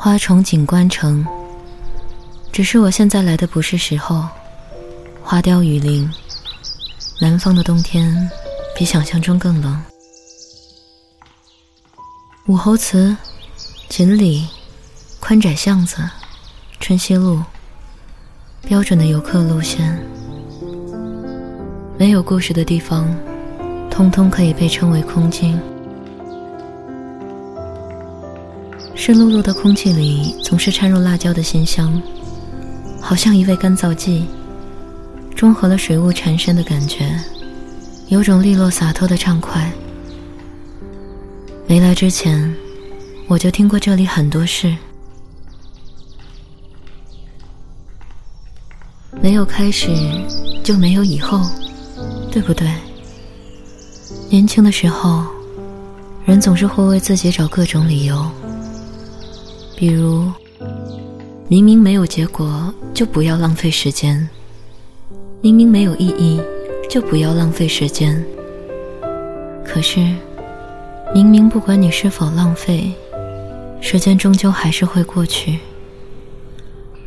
花重锦官城，只是我现在来的不是时候。花凋雨零，南方的冬天比想象中更冷。武侯祠、锦里、宽窄巷子、春熙路，标准的游客路线。没有故事的地方，通通可以被称为空境。湿漉漉的空气里总是掺入辣椒的鲜香，好像一味干燥剂，中和了水雾缠身的感觉，有种利落洒脱的畅快。没来之前，我就听过这里很多事。没有开始，就没有以后，对不对？年轻的时候，人总是会为自己找各种理由，比如，明明没有结果，就不要浪费时间；明明没有意义，就不要浪费时间。可是。明明不管你是否浪费，时间终究还是会过去。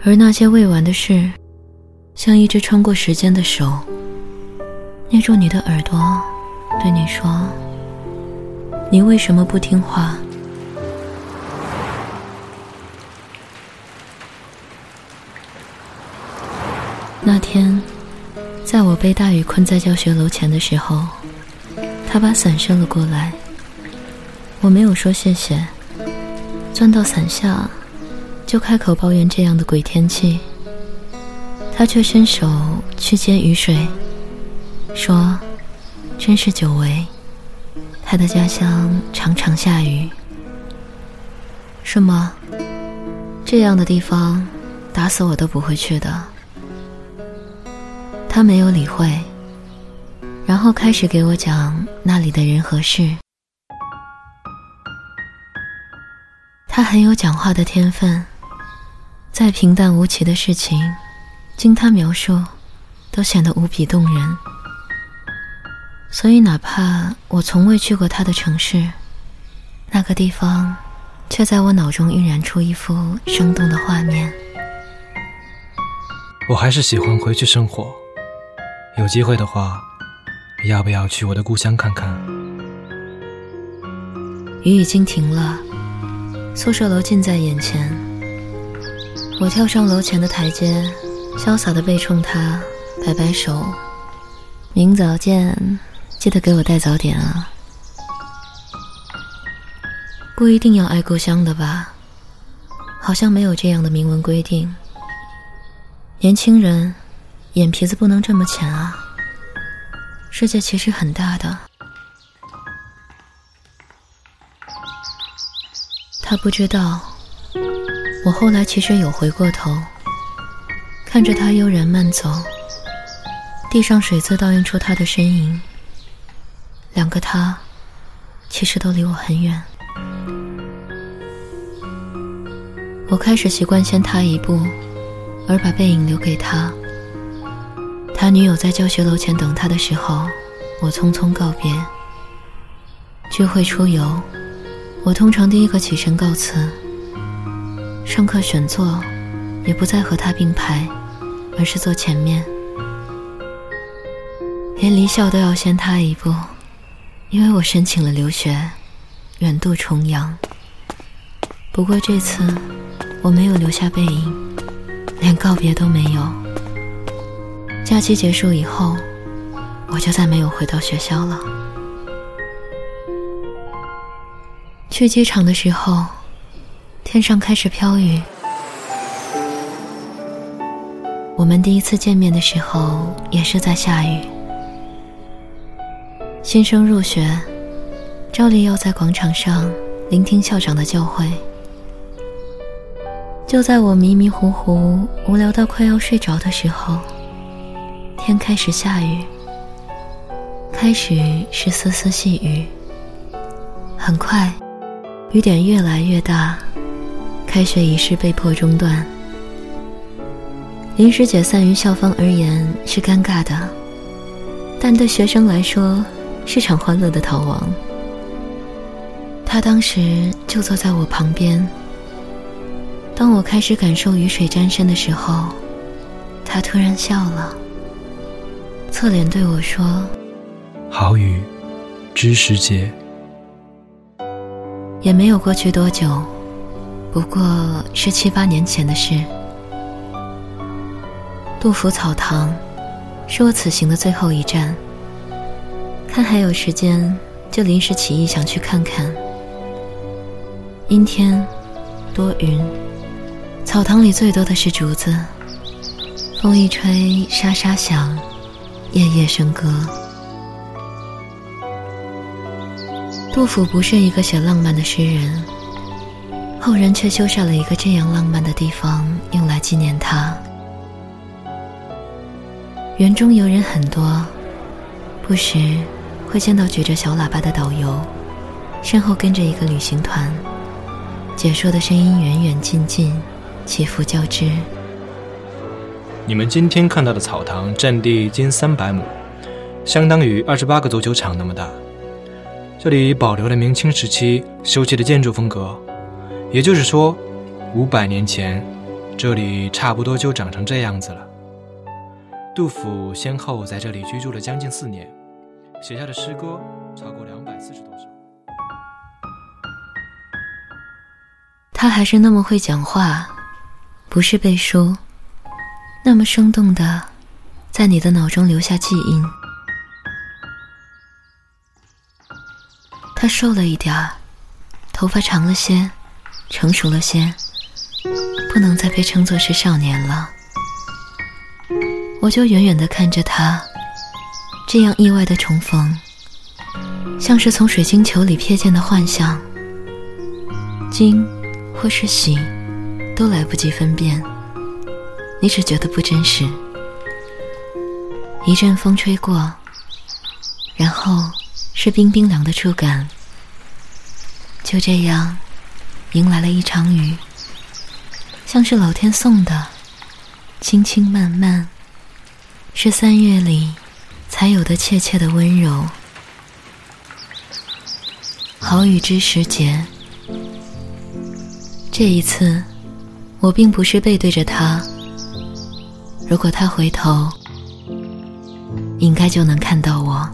而那些未完的事，像一只穿过时间的手，捏住你的耳朵，对你说：“你为什么不听话？”那天，在我被大雨困在教学楼前的时候，他把伞伸了过来。我没有说谢谢，钻到伞下，就开口抱怨这样的鬼天气。他却伸手去接雨水，说：“真是久违，他的家乡常常下雨。”是吗？这样的地方，打死我都不会去的。他没有理会，然后开始给我讲那里的人和事。他很有讲话的天分，再平淡无奇的事情，经他描述，都显得无比动人。所以，哪怕我从未去过他的城市，那个地方，却在我脑中晕染出一幅生动的画面。我还是喜欢回去生活，有机会的话，要不要去我的故乡看看？雨已经停了。宿舍楼近在眼前，我跳上楼前的台阶，潇洒的背冲他，摆摆手：“明早见，记得给我带早点啊。”不一定要爱故乡的吧？好像没有这样的明文规定。年轻人，眼皮子不能这么浅啊！世界其实很大的。他不知道，我后来其实有回过头，看着他悠然慢走，地上水渍倒映出他的身影。两个他，其实都离我很远。我开始习惯先他一步，而把背影留给他。他女友在教学楼前等他的时候，我匆匆告别。聚会出游。我通常第一个起身告辞，上课选座，也不再和他并排，而是坐前面。连离校都要先他一步，因为我申请了留学，远渡重洋。不过这次我没有留下背影，连告别都没有。假期结束以后，我就再没有回到学校了。去机场的时候，天上开始飘雨。我们第一次见面的时候，也是在下雨。新生入学，照例要在广场上聆听校长的教诲。就在我迷迷糊糊、无聊到快要睡着的时候，天开始下雨。开始是丝丝细雨，很快。雨点越来越大，开学仪式被迫中断。临时解散于校方而言是尴尬的，但对学生来说是场欢乐的逃亡。他当时就坐在我旁边，当我开始感受雨水沾身的时候，他突然笑了，侧脸对我说：“好雨知时节。”也没有过去多久，不过是七八年前的事。杜甫草堂是我此行的最后一站，看还有时间，就临时起意想去看看。阴天，多云，草堂里最多的是竹子，风一吹沙沙响，夜夜笙歌。杜甫不是一个写浪漫的诗人，后人却修缮了一个这样浪漫的地方，用来纪念他。园中游人很多，不时会见到举着小喇叭的导游，身后跟着一个旅行团，解说的声音远远近近，起伏交织。你们今天看到的草堂占地近三百亩，相当于二十八个足球场那么大。这里保留了明清时期修砌的建筑风格，也就是说，五百年前，这里差不多就长成这样子了。杜甫先后在这里居住了将近四年，写下的诗歌超过两百四十多首。他还是那么会讲话，不是背书，那么生动的，在你的脑中留下记忆。他瘦了一点儿，头发长了些，成熟了些，不能再被称作是少年了。我就远远地看着他，这样意外的重逢，像是从水晶球里瞥见的幻象，惊或是喜，都来不及分辨。你只觉得不真实。一阵风吹过，然后是冰冰凉的触感，就这样，迎来了一场雨，像是老天送的，轻轻慢慢。是三月里才有的怯怯的温柔。好雨知时节。这一次，我并不是背对着他。如果他回头，应该就能看到我。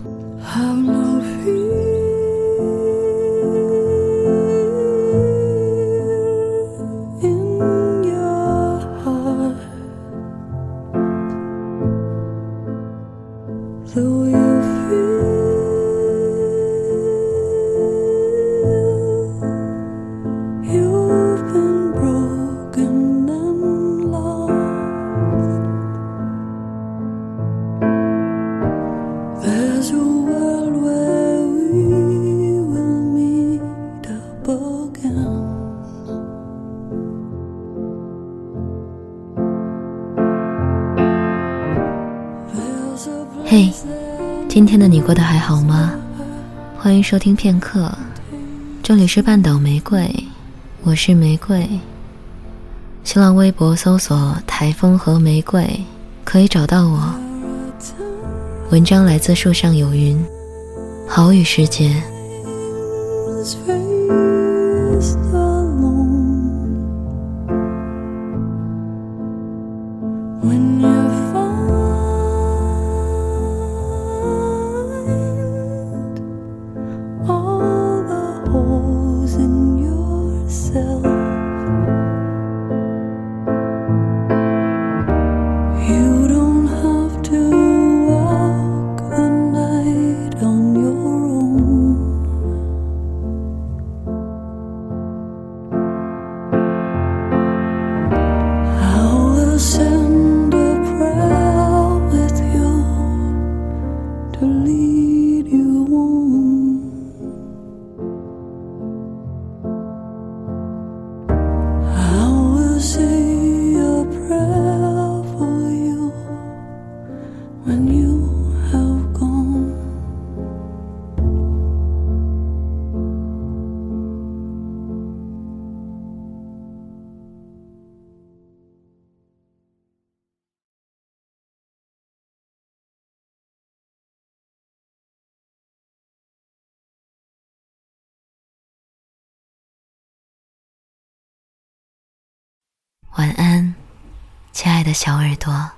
嘿，今天的你过得还好吗？欢迎收听片刻，这里是半岛玫瑰，我是玫瑰。新浪微博搜索“台风和玫瑰”，可以找到我。文章来自树上有云，好雨时节。晚安，亲爱的小耳朵。